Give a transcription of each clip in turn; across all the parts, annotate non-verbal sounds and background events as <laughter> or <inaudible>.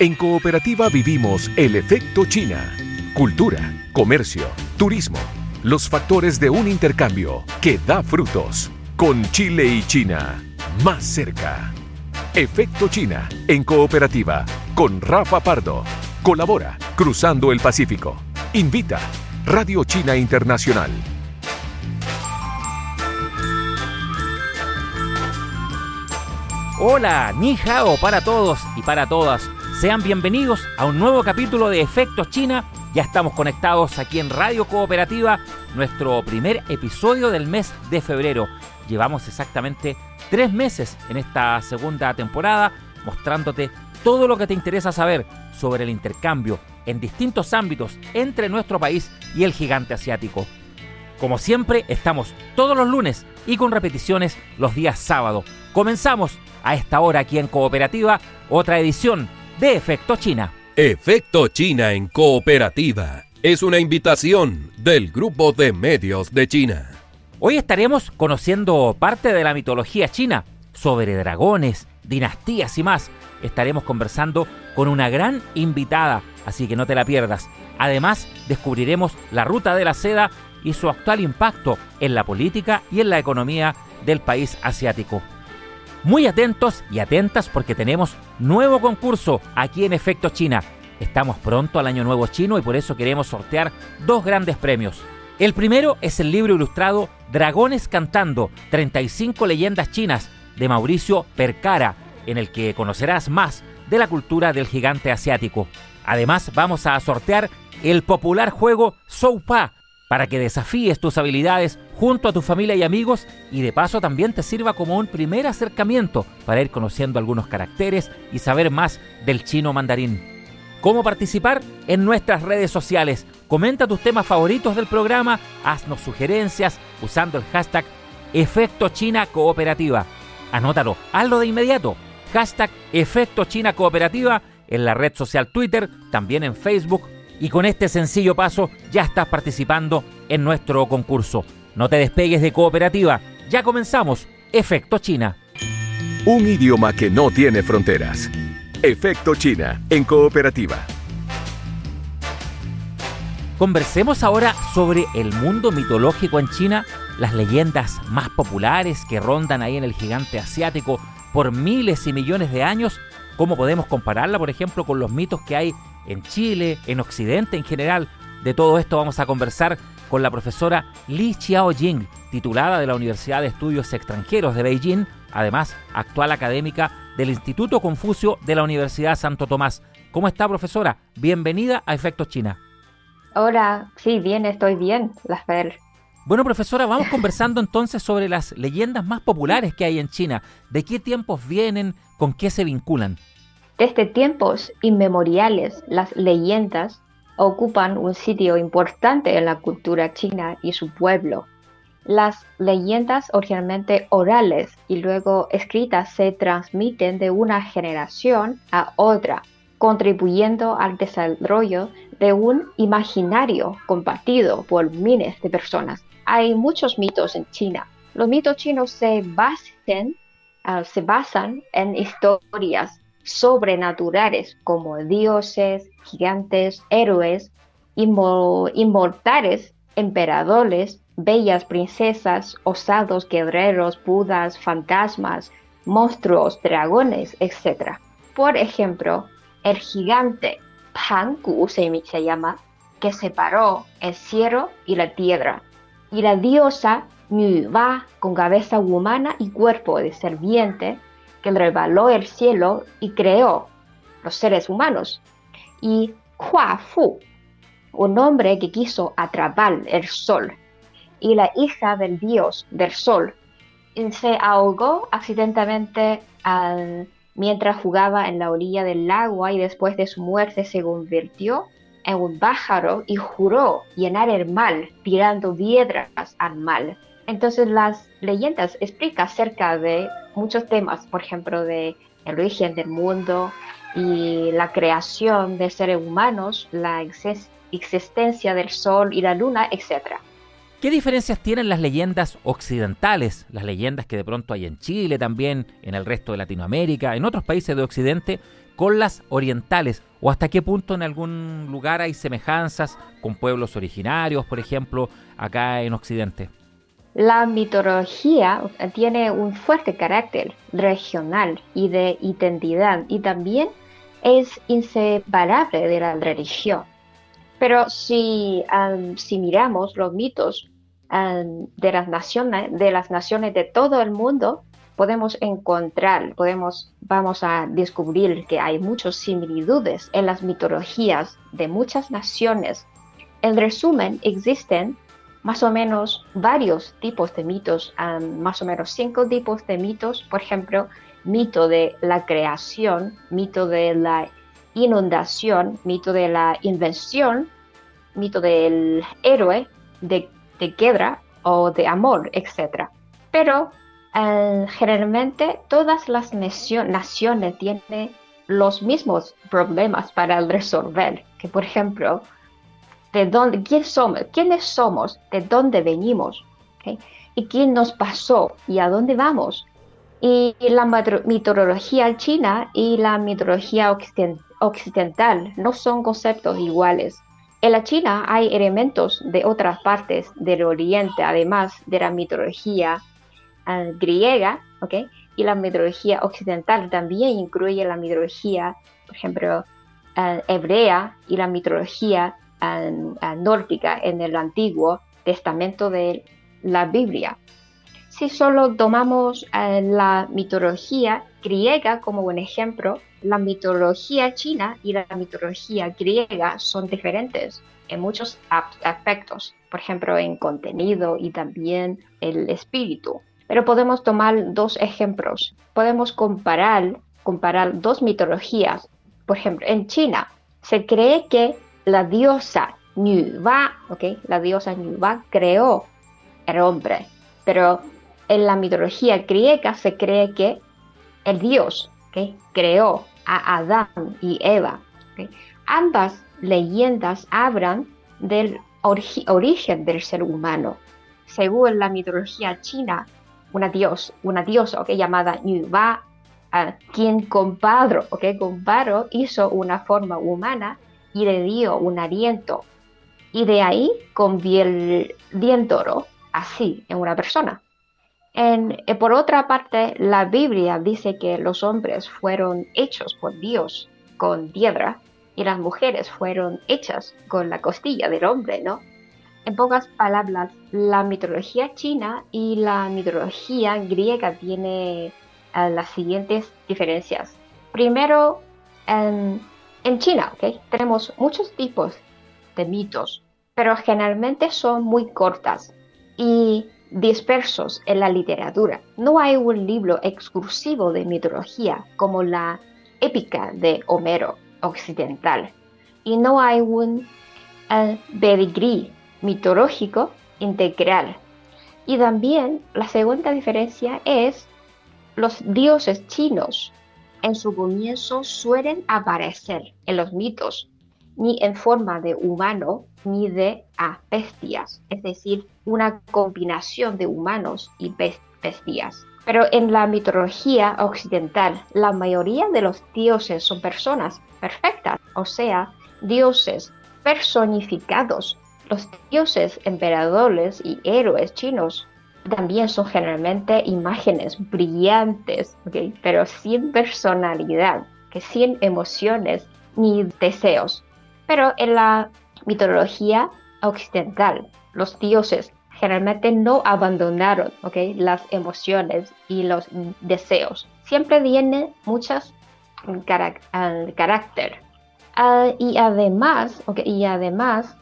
En Cooperativa vivimos el efecto China. Cultura, comercio, turismo, los factores de un intercambio que da frutos. Con Chile y China, más cerca. Efecto China, en Cooperativa, con Rafa Pardo. Colabora, Cruzando el Pacífico. Invita, Radio China Internacional. Hola, ni hao para todos y para todas. Sean bienvenidos a un nuevo capítulo de Efectos China. Ya estamos conectados aquí en Radio Cooperativa, nuestro primer episodio del mes de febrero. Llevamos exactamente tres meses en esta segunda temporada mostrándote todo lo que te interesa saber sobre el intercambio en distintos ámbitos entre nuestro país y el gigante asiático. Como siempre, estamos todos los lunes y con repeticiones los días sábado. Comenzamos a esta hora aquí en Cooperativa, otra edición de Efecto China. Efecto China en Cooperativa es una invitación del Grupo de Medios de China. Hoy estaremos conociendo parte de la mitología china sobre dragones, dinastías y más. Estaremos conversando con una gran invitada, así que no te la pierdas. Además, descubriremos la ruta de la seda y su actual impacto en la política y en la economía del país asiático. Muy atentos y atentas porque tenemos nuevo concurso aquí en Efecto China. Estamos pronto al Año Nuevo Chino y por eso queremos sortear dos grandes premios. El primero es el libro ilustrado Dragones Cantando, 35 leyendas chinas de Mauricio Percara, en el que conocerás más de la cultura del gigante asiático. Además, vamos a sortear el popular juego Soupa, para que desafíes tus habilidades junto a tu familia y amigos y de paso también te sirva como un primer acercamiento para ir conociendo algunos caracteres y saber más del chino mandarín. ¿Cómo participar? En nuestras redes sociales. Comenta tus temas favoritos del programa, haznos sugerencias usando el hashtag Efecto China Cooperativa. Anótalo, hazlo de inmediato. Hashtag Efecto China Cooperativa en la red social Twitter, también en Facebook y con este sencillo paso ya estás participando en nuestro concurso. No te despegues de cooperativa, ya comenzamos. Efecto China. Un idioma que no tiene fronteras. Efecto China en cooperativa. Conversemos ahora sobre el mundo mitológico en China, las leyendas más populares que rondan ahí en el gigante asiático por miles y millones de años. ¿Cómo podemos compararla, por ejemplo, con los mitos que hay en Chile, en Occidente en general. De todo esto vamos a conversar con la profesora Li Xiaojing, titulada de la Universidad de Estudios Extranjeros de Beijing, además actual académica del Instituto Confucio de la Universidad Santo Tomás. ¿Cómo está, profesora? Bienvenida a Efectos China. Hola, sí, bien, estoy bien, Lafer. Bueno, profesora, vamos conversando entonces sobre las leyendas más populares que hay en China. ¿De qué tiempos vienen? ¿Con qué se vinculan? Desde tiempos inmemoriales, las leyendas ocupan un sitio importante en la cultura china y su pueblo. Las leyendas originalmente orales y luego escritas se transmiten de una generación a otra, contribuyendo al desarrollo de un imaginario compartido por miles de personas. Hay muchos mitos en China. Los mitos chinos se, ah, basan en historias sobrenaturales como dioses, gigantes, héroes, inmortales, emperadores, bellas princesas, osados guerreros, budas, fantasmas, monstruos, dragones, etc. Por ejemplo, el gigante Pangu se, se llama, que separó el cielo y la tierra, y la diosa Nuba con cabeza humana y cuerpo de serpiente, que revaló el cielo y creó los seres humanos. Y Hua Fu, un hombre que quiso atrapar el sol. Y la hija del dios del sol se ahogó accidentalmente mientras jugaba en la orilla del agua y después de su muerte se convirtió en un pájaro y juró llenar el mal tirando piedras al mal. Entonces las leyendas explican acerca de muchos temas, por ejemplo, de el origen del mundo y la creación de seres humanos, la existencia del sol y la luna, etc. ¿Qué diferencias tienen las leyendas occidentales, las leyendas que de pronto hay en Chile también, en el resto de Latinoamérica, en otros países de Occidente, con las orientales? ¿O hasta qué punto en algún lugar hay semejanzas con pueblos originarios, por ejemplo, acá en Occidente? La mitología tiene un fuerte carácter regional y de identidad y también es inseparable de la religión. Pero si, si miramos los mitos de las naciones, de las naciones de todo el mundo, podemos encontrar, podemos, vamos a descubrir que hay muchas similitudes en las mitologías de muchas naciones. En resumen, existen más o menos varios tipos de mitos, más o menos cinco tipos de mitos, por ejemplo, mito de la creación, mito de la inundación, mito de la invención, mito del héroe, de de o de amor, etc. Pero eh, generalmente todas las naciones tienen los mismos problemas para resolver, que por ejemplo, de dónde, quién somos, quiénes somos, de dónde venimos, y quién nos pasó y a dónde vamos. Y la mitología china y la mitología occidental no son conceptos iguales. En la China hay elementos de otras partes del Oriente, además de la mitología ah, griega, ¿okay? y la mitología occidental también incluye la mitología, por ejemplo, ah, hebrea y la mitología nórdica en el Antiguo Testamento de la Biblia. Si solo tomamos la mitología griega como un ejemplo, la mitología china y la mitología griega son diferentes en muchos aspectos, por ejemplo, en contenido y también el espíritu. Pero podemos tomar dos ejemplos. Podemos comparar, comparar dos mitologías. Por ejemplo, en China se cree que la diosa Ba, ¿okay? la diosa Ba creó el hombre, pero en la mitología griega se cree que el dios ¿okay? creó a Adán y Eva. Ambas leyendas hablan del origen del ser humano. Según la mitología china, una, dios, una diosa llamada Ba, quien con Padro, con Padro hizo una forma humana y le dio un aliento. Y de ahí convirtiéndolo así en una persona. En, eh, por otra parte, la Biblia dice que los hombres fueron hechos por Dios con piedra y las mujeres fueron hechas con la costilla del hombre, ¿no? En pocas palabras, la mitología china y la mitología griega tienen eh, las siguientes diferencias. Primero, en, en China, ¿okay? tenemos muchos tipos de mitos, pero generalmente son muy cortas y dispersos en la literatura. No hay un libro exclusivo de mitología como la épica de Homero occidental y no hay un uh, mitológico integral. Y también la segunda diferencia es los dioses chinos en su comienzo suelen aparecer en los mitos ni en forma de humano ni de bestias, es decir, una combinación de humanos y bestias. Pero en la mitología occidental, la mayoría de los dioses son personas perfectas, o sea, dioses personificados. Los dioses emperadores y héroes chinos también son generalmente imágenes brillantes, pero sin personalidad, que sin emociones ni deseos. Pero en la mitología occidental, los dioses generalmente no abandonaron las emociones y los deseos. Siempre tienen muchas carácter. Ah, y, además, y además,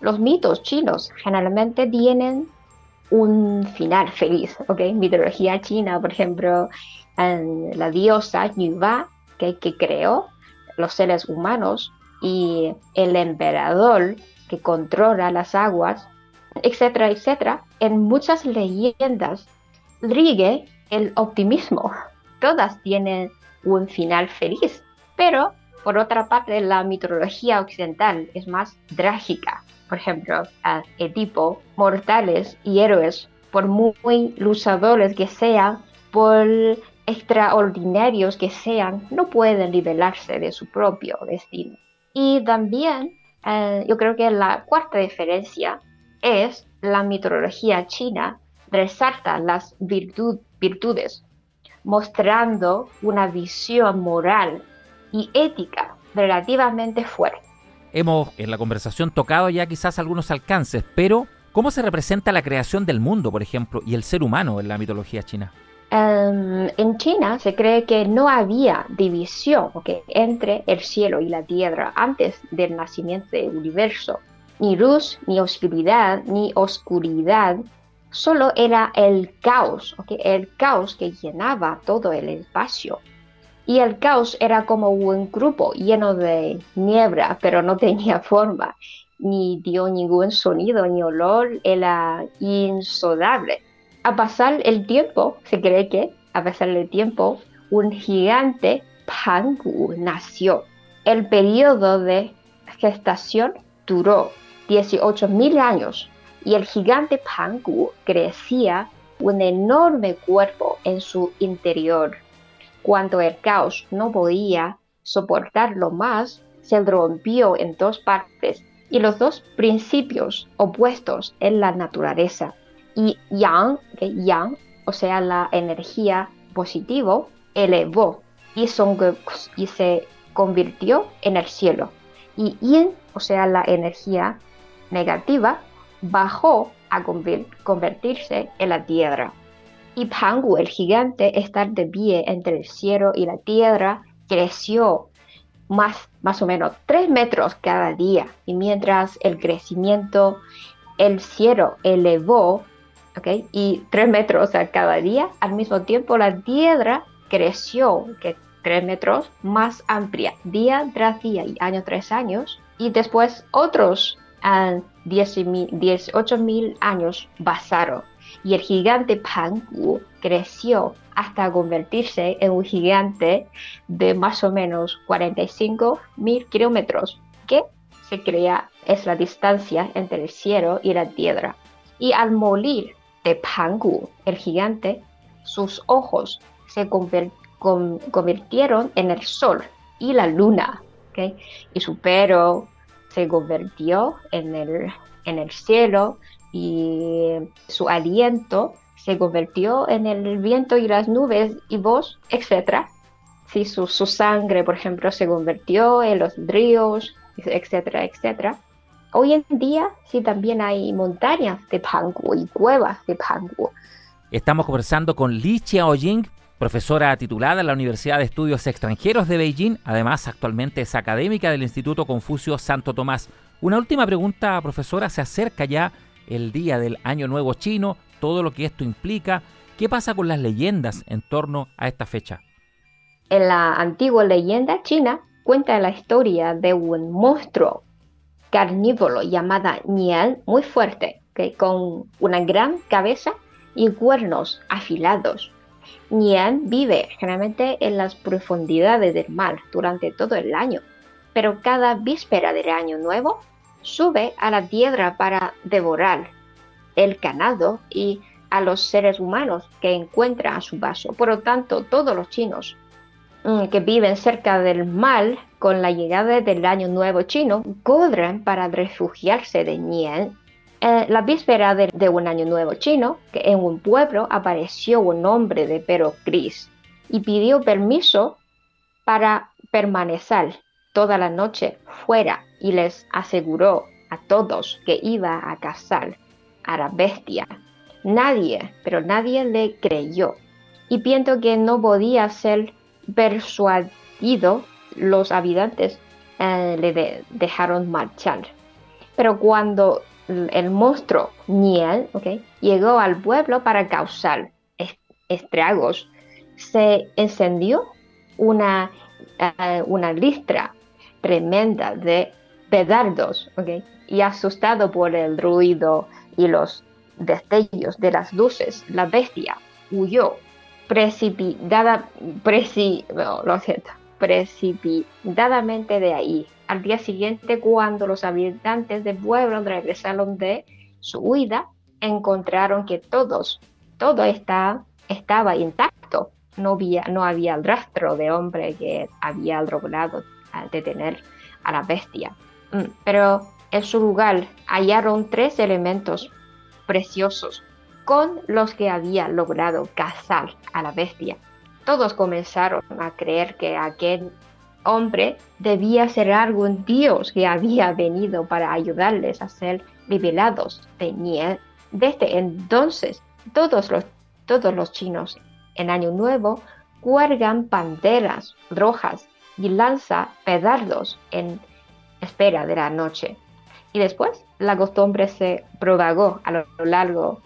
los mitos chinos generalmente tienen un final feliz. ¿okay? Mitología china, por ejemplo, la diosa Yuba, que creó los seres humanos, y el emperador que controla las aguas, etcétera, etcétera, en muchas leyendas rige el optimismo. <laughs> Todas tienen un final feliz, pero Por otra parte, la mitología occidental es más trágica. Por ejemplo, a Edipo, mortales y héroes, por muy luchadores que sean, por extraordinarios que sean, no pueden liberarse de su propio destino. Y también, eh, yo creo que la cuarta diferencia es la mitología china resalta las virtudes, mostrando una visión moral y ética relativamente fuerte. Hemos en la conversación tocado ya quizás algunos alcances, pero ¿cómo se representa la creación del mundo, por ejemplo, y el ser humano en la mitología china? Em, en China se cree que no había división entre el cielo y la tierra antes del nacimiento del universo. Ni luz, ni oscuridad, ni oscuridad. Solo era el caos, el caos que llenaba todo el espacio. Y el caos era como un grupo lleno de niebla, pero no tenía <laughs> forma, ni dio ningún sonido ni olor, era insodable a pasar el tiempo, se cree que a pasar el tiempo, un gigante Pangu nació. El periodo de gestación duró 18.000 años y el gigante Pangu crecía un enorme cuerpo en su interior. Cuando el caos no podía soportarlo más, se rompió en dos partes y los dos principios opuestos en la naturaleza y yang, yang, o sea, la energía positivo, elevó y, y se convirtió en el cielo. Y yin, o sea, la energía negativa, bajó a convertirse en la tierra. Y Pangu, el gigante, estar de pie entre el cielo y la tierra, creció más, más o menos 3 metros cada día. Y mientras el crecimiento, el cielo elevó y tres metros a cada día. Al mismo tiempo, la tierra creció, que tres metros más amplia, día tras día y año tras año. Y después otros uh, 18 mil años pasaron. Y el gigante Pangu creció hasta convertirse en un gigante de más o menos 45 mil kilómetros, que se crea es la distancia entre el cielo y la tierra. Y al morir de Pangu, el gigante, sus ojos se convirtieron en el sol y la luna, y su pelo se convirtió en el, en el cielo y su aliento se convirtió en el viento y las nubes y voz, etc. Si su, su sangre, por ejemplo, se convirtió en los ríos, etcétera, etcétera. Hoy en día sí también hay montañas de Pangu y cuevas de Pangu. Estamos conversando con Li Xiaoying, profesora titulada en la Universidad de Estudios Extranjeros de Beijing, además actualmente es académica del Instituto Confucio Santo Tomás. Una última pregunta, profesora, se acerca ya el día del Año Nuevo Chino, todo lo que esto implica. ¿Qué pasa con las leyendas en torno a esta fecha? En la antigua leyenda china cuenta la historia de un monstruo carnívoro llamada Nian muy fuerte, con una gran cabeza y cuernos afilados. Nian vive generalmente en las profundidades del mar durante todo el año, pero cada víspera del año nuevo sube a la tierra para devorar el ganado y a los seres humanos que encuentra a su paso. Por lo tanto, todos los chinos mm, que viven cerca del mar con la llegada del año nuevo chino, corren para refugiarse de Nian. En la víspera de, un año nuevo chino, que en un pueblo apareció un hombre de pelo gris y pidió permiso para permanecer toda la noche fuera y les aseguró a todos que iba a cazar a la bestia. Nadie, pero nadie le creyó y pienso que no podía ser persuadido los habitantes eh, le dejaron marchar. Pero cuando el monstruo Niel llegó al pueblo para causar estragos, se encendió una, eh, una listra tremenda de pedardos y asustado por el ruido y los destellos de las luces, la bestia huyó precipitada, preci, lo siento, precipitadamente de ahí. Al día siguiente, cuando los habitantes del pueblo regresaron de su huida, encontraron que todos, todo está, estaba intacto. No había, no había rastro de hombre que había logrado detener a la bestia. Mm, pero en su lugar hallaron tres elementos preciosos con los que había logrado cazar a la bestia. Todos comenzaron a creer que aquel hombre debía ser algún dios que había venido para ayudarles a ser liberados de. Desde entonces, todos los, todos los chinos en Año Nuevo cuelgan banderas rojas y lanza pedardos en espera de la noche. Y después la costumbre se propagó a lo largo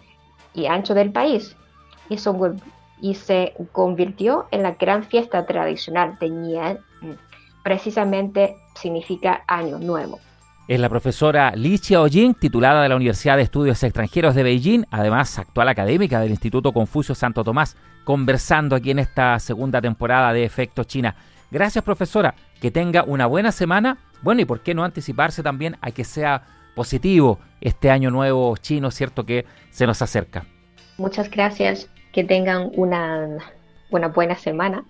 y ancho del país y, se convirtió en la gran fiesta tradicional de Nian. Precisamente significa Año Nuevo. Es la profesora Li Xiaojing, titulada de la Universidad de Estudios Extranjeros de Beijing, además actual académica del Instituto Confucio Santo Tomás, conversando aquí en esta segunda temporada de Efecto China. Gracias, profesora. Que tenga una buena semana. Bueno, y por qué no anticiparse también a que sea positivo este año nuevo chino, ¿cierto? Que se nos acerca. Muchas gracias. Que tengan una, una buena semana.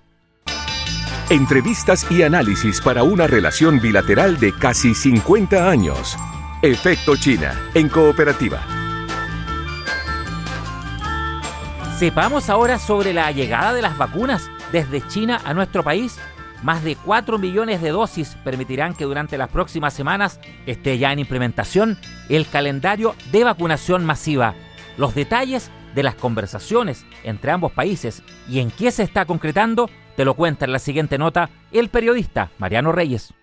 Entrevistas y análisis para una relación bilateral de casi 50 años. Efecto China, en cooperativa. Sepamos ahora sobre la llegada de las vacunas desde China a nuestro país más de 4 millones de dosis permitirán que durante las próximas semanas esté ya en implementación el calendario de vacunación masiva. Los detalles de las conversaciones entre ambos países y en qué se está concretando te lo cuenta en la siguiente nota el periodista Mariano Reyes.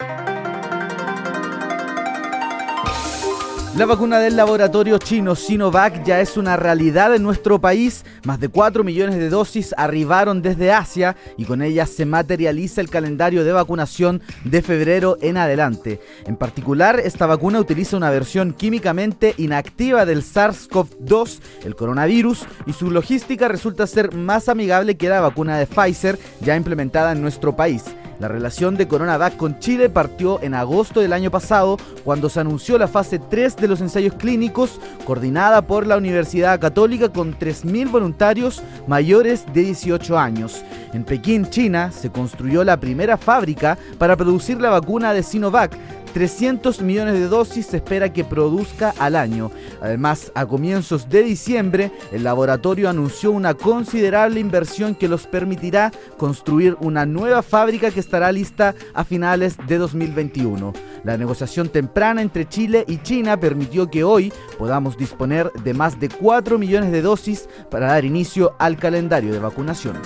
La vacuna del laboratorio chino Sinovac ya es una realidad en nuestro país. Más de 4 millones de dosis arribaron desde Asia y con ellas se materializa el calendario de vacunación de febrero en adelante. En particular, esta vacuna utiliza una versión químicamente inactiva del SARS-CoV-2, el coronavirus, y su logística resulta ser más amigable que la vacuna de Pfizer ya implementada en nuestro país. La relación de CoronaVac con Chile partió en agosto del año pasado, cuando se anunció la fase 3 de los ensayos clínicos, coordinada por la Universidad Católica con 3.000 voluntarios mayores de 18 años. En Pekín, China, se construyó la primera fábrica para producir la vacuna de Sinovac, 300 millones de dosis se espera que produzca al año. Además, a comienzos de diciembre, el laboratorio anunció una considerable inversión que los permitirá construir una nueva fábrica que estará lista a finales de 2021. La negociación temprana entre Chile y China permitió que hoy podamos disponer de más de 4 millones de dosis para dar inicio al calendario de vacunación.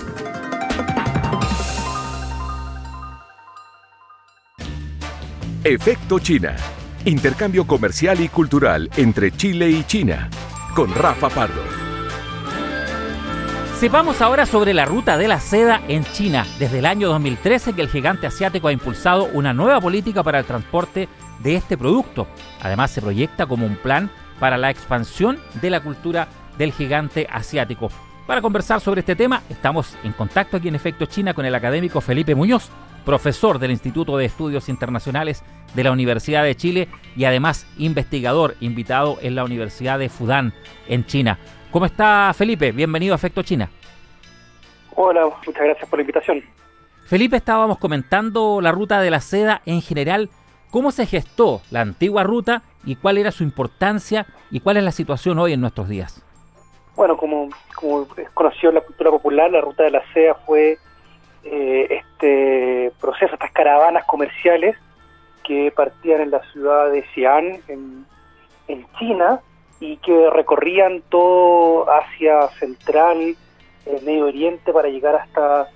Efecto China. Intercambio comercial y cultural entre Chile y China. Con Rafa Pardo. Sepamos ahora sobre la ruta de la seda en China. Desde el año 2013 que el gigante asiático ha impulsado una nueva política para el transporte de este producto. Además se proyecta como un plan para la expansión de la cultura del gigante asiático. Para conversar sobre este tema, estamos en contacto aquí en Efecto China con el académico Felipe Muñoz, profesor del Instituto de Estudios Internacionales de la Universidad de Chile y además investigador invitado en la Universidad de Fudan en China. ¿Cómo está Felipe? Bienvenido a Efecto China. Hola, muchas gracias por la invitación. Felipe, estábamos comentando la ruta de la seda en general. ¿Cómo se gestó la antigua ruta y cuál era su importancia y cuál es la situación hoy en nuestros días? Bueno, como, como es conocido en la cultura popular, la ruta de la seda fue eh, este proceso, estas caravanas comerciales que partían en la ciudad de Xi'an, en, China, y que recorrían todo Asia Central, el Medio Oriente, para llegar hasta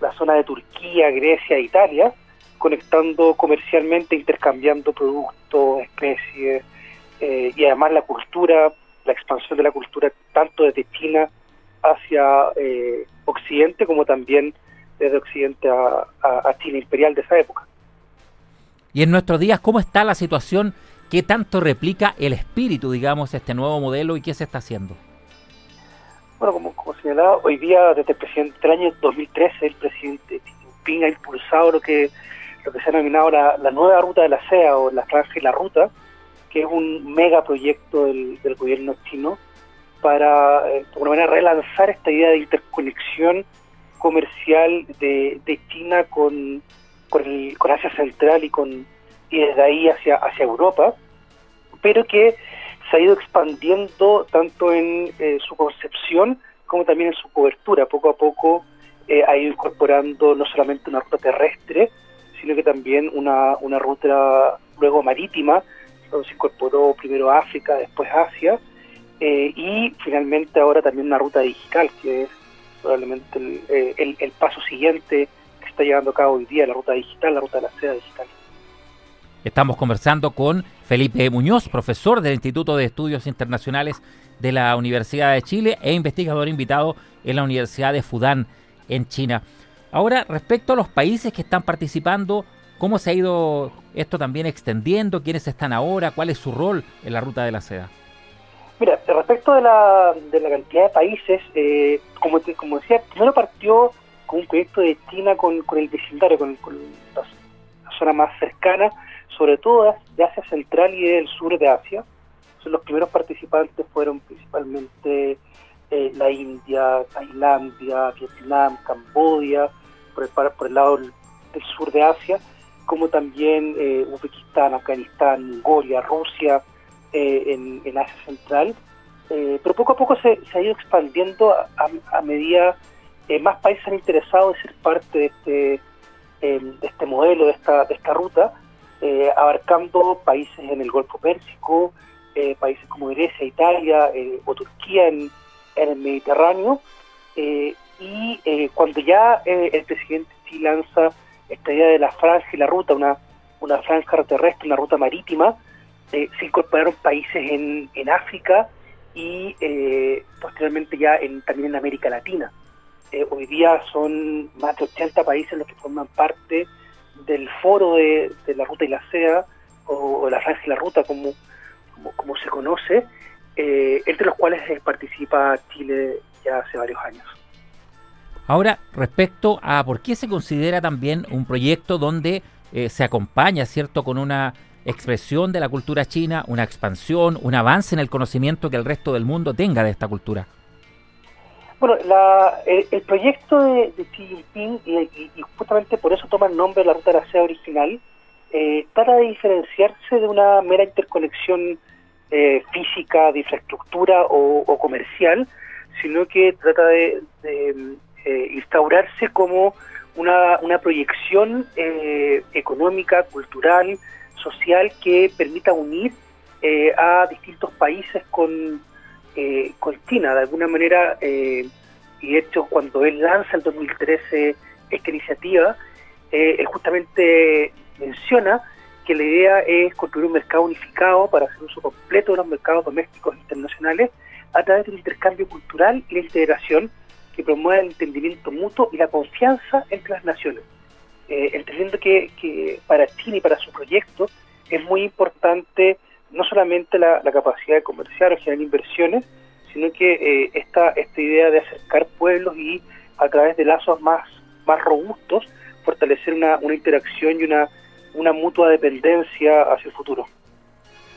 la zona de Turquía, Grecia e Italia, conectando comercialmente, intercambiando productos, especies, eh, y además la cultura, la expansión de la cultura tanto desde China hacia eh, Occidente como también desde Occidente a, China imperial de esa época. Y en nuestros días, ¿cómo está la situación? ¿Qué tanto replica el espíritu, digamos, este nuevo modelo y qué se está haciendo? Bueno, como, como señalaba, hoy día, desde el, presidente, el año 2013, el presidente Xi Jinping ha impulsado lo que lo que se ha denominado la, nueva ruta de la SEA o la franja y la ruta, que es un megaproyecto del, del gobierno chino para, eh, de alguna manera, relanzar esta idea de interconexión comercial de, China con, con Asia Central y con y desde ahí hacia, hacia Europa, pero que se ha ido expandiendo tanto en eh, su concepción como también en su cobertura. Poco a poco eh, ha ido incorporando no solamente una ruta terrestre, sino que también una, una ruta luego marítima, donde se incorporó primero África, después Asia, eh, y finalmente ahora también una ruta digital, que es probablemente el, el, paso siguiente que está llevando a cabo hoy día, la ruta digital, la ruta de la seda digital. Estamos conversando con Felipe Muñoz, profesor del Instituto de Estudios Internacionales de la Universidad de Chile e investigador invitado en la Universidad de Fudan en China. Ahora, respecto a los países que están participando, ¿cómo se ha ido esto también extendiendo? ¿Quiénes están ahora? ¿Cuál es su rol en la ruta de la seda? Mira, respecto de la, de la cantidad de países, eh, como, como decía, primero partió con un proyecto de China con, con el vecindario, con, la, zona más cercana, sobre todo de Asia Central y del sur de Asia. los primeros participantes fueron principalmente eh, la India, Tailandia, Vietnam, Camboya, por el, por el lado del, sur de Asia, también eh, Uzbekistán, Afganistán, Mongolia, Rusia, eh, en, Asia Central. pero poco a poco se, ha ido expandiendo a, medida más países han interesado en ser parte de este, este modelo, de esta, ruta eh, abarcando países en el Golfo Pérsico, eh, países como Grecia, Italia eh, o Turquía en, el Mediterráneo. y cuando ya el presidente sí lanza esta idea de la franja y la ruta, una, una terrestre, una ruta marítima, se incorporaron países en, en África y posteriormente ya en, también en América Latina. hoy día son más de 80 países los que forman parte del foro de, la ruta y la SEA, o, la franja y la ruta como, como, se conoce, eh, entre los cuales participa Chile ya hace varios años. Ahora, respecto a por qué se considera también un proyecto donde eh, se acompaña, ¿cierto?, con una expresión de la cultura china, una expansión, un avance en el conocimiento que el resto del mundo tenga de esta cultura. Bueno, el, proyecto de, Xi Jinping, y, justamente por eso toma el nombre de la Ruta de la Seda original, eh, trata de diferenciarse de una mera interconexión eh, física, de infraestructura o, comercial, sino que trata de, eh, instaurarse como una, una proyección eh, económica, cultural, social que permita unir a distintos países con eh, con China. De alguna manera, eh, y de hecho cuando él lanza el 2013 esta iniciativa, eh, él justamente menciona que la idea es construir un mercado unificado para hacer uso completo de los mercados domésticos e internacionales a través del intercambio cultural y la integración que promueve el entendimiento mutuo y la confianza entre las naciones. Eh, entendiendo que, que para China y para su proyecto es muy importante no solamente la, capacidad de comerciar o generar inversiones, sino que eh, esta, esta idea de acercar pueblos y a través de lazos más, más robustos, fortalecer una, una interacción y una, una mutua dependencia hacia el futuro.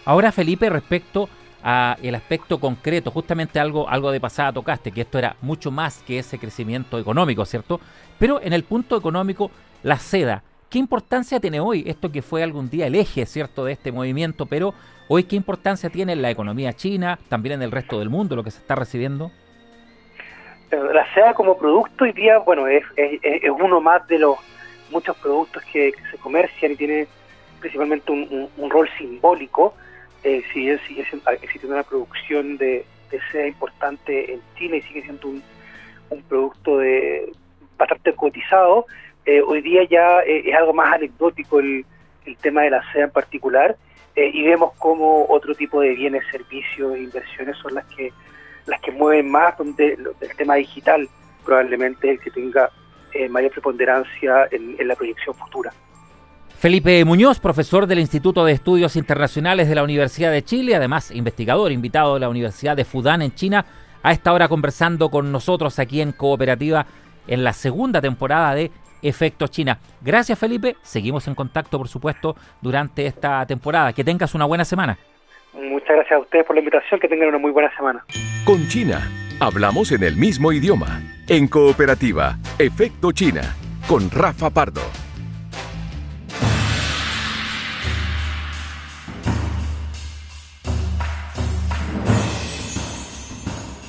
Ahora, Felipe, respecto a el aspecto concreto, justamente algo, algo de pasada tocaste, que esto era mucho más que ese crecimiento económico, ¿cierto? Pero en el punto económico, la seda, ¿qué importancia tiene hoy esto que fue algún día el eje, ¿cierto?, de este movimiento, pero Hoy, ¿qué importancia tiene en la economía china, también en el resto del mundo, lo que se está recibiendo? La seda como producto hoy día, bueno, es, uno más de los muchos productos que, se comercian y tiene principalmente un, rol simbólico, eh, si bien sigue existiendo una producción de, seda importante en China y sigue siendo un, producto de bastante cotizado, eh, hoy día ya eh, es algo más anecdótico el, el tema de la seda en particular eh, y vemos cómo otro tipo de bienes, servicios e inversiones son las que las que mueven más, donde el tema digital probablemente es el que tenga mayor preponderancia en la proyección futura. Felipe Muñoz, profesor del Instituto de Estudios Internacionales de la Universidad de Chile, además investigador invitado de la Universidad de Fudan en China, a esta hora conversando con nosotros aquí en Cooperativa en la segunda temporada de Efecto China. Gracias Felipe, seguimos en contacto por supuesto durante esta temporada. Que tengas una buena semana. Muchas gracias a ustedes por la invitación, que tengan una muy buena semana. Con China, hablamos en el mismo idioma. En cooperativa, Efecto China, con Rafa Pardo.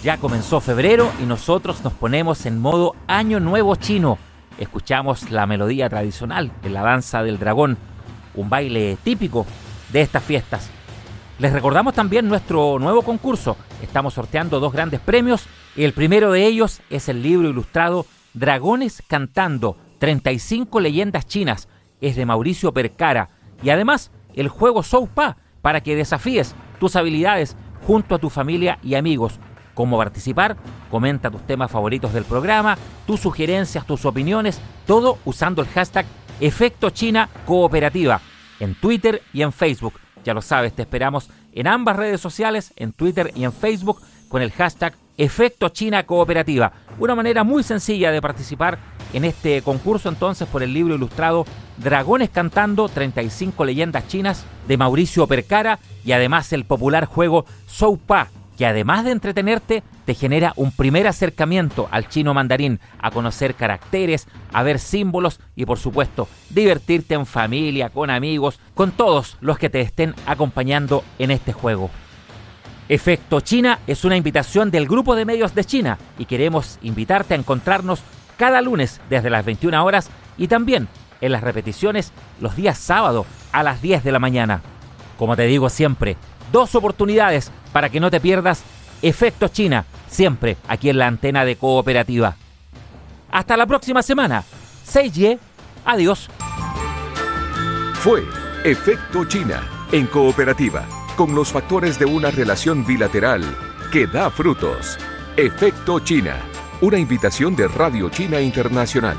Ya comenzó febrero y nosotros nos ponemos en modo Año Nuevo Chino. Escuchamos la melodía tradicional de la danza del dragón, un baile típico de estas fiestas. Les recordamos también nuestro nuevo concurso. Estamos sorteando dos grandes premios y el primero de ellos es el libro ilustrado Dragones Cantando, 35 leyendas chinas. Es de Mauricio Percara. Y además el juego Soupa para que desafíes tus habilidades junto a tu familia y amigos cómo participar, comenta tus temas favoritos del programa, tus sugerencias, tus opiniones, todo usando el hashtag Efecto China Cooperativa en Twitter y en Facebook. Ya lo sabes, te esperamos en ambas redes sociales, en Twitter y en Facebook, con el hashtag Efecto China Cooperativa. Una manera muy sencilla de participar en este concurso entonces por el libro ilustrado Dragones Cantando 35 leyendas chinas de Mauricio Percara y además el popular juego Soupa que además de entretenerte, te genera un primer acercamiento al chino mandarín, a conocer caracteres, a ver símbolos y por supuesto divertirte en familia, con amigos, con todos los que te estén acompañando en este juego. Efecto China es una invitación del grupo de medios de China y queremos invitarte a encontrarnos cada lunes desde las 21 horas y también en las repeticiones los días sábado a las 10 de la mañana. Como te digo siempre, dos oportunidades para que no te pierdas Efecto China, siempre aquí en la antena de Cooperativa. Hasta la próxima semana. 6Y, adiós. Fue Efecto China en Cooperativa, con los factores de una relación bilateral que da frutos. Efecto China, una invitación de Radio China Internacional.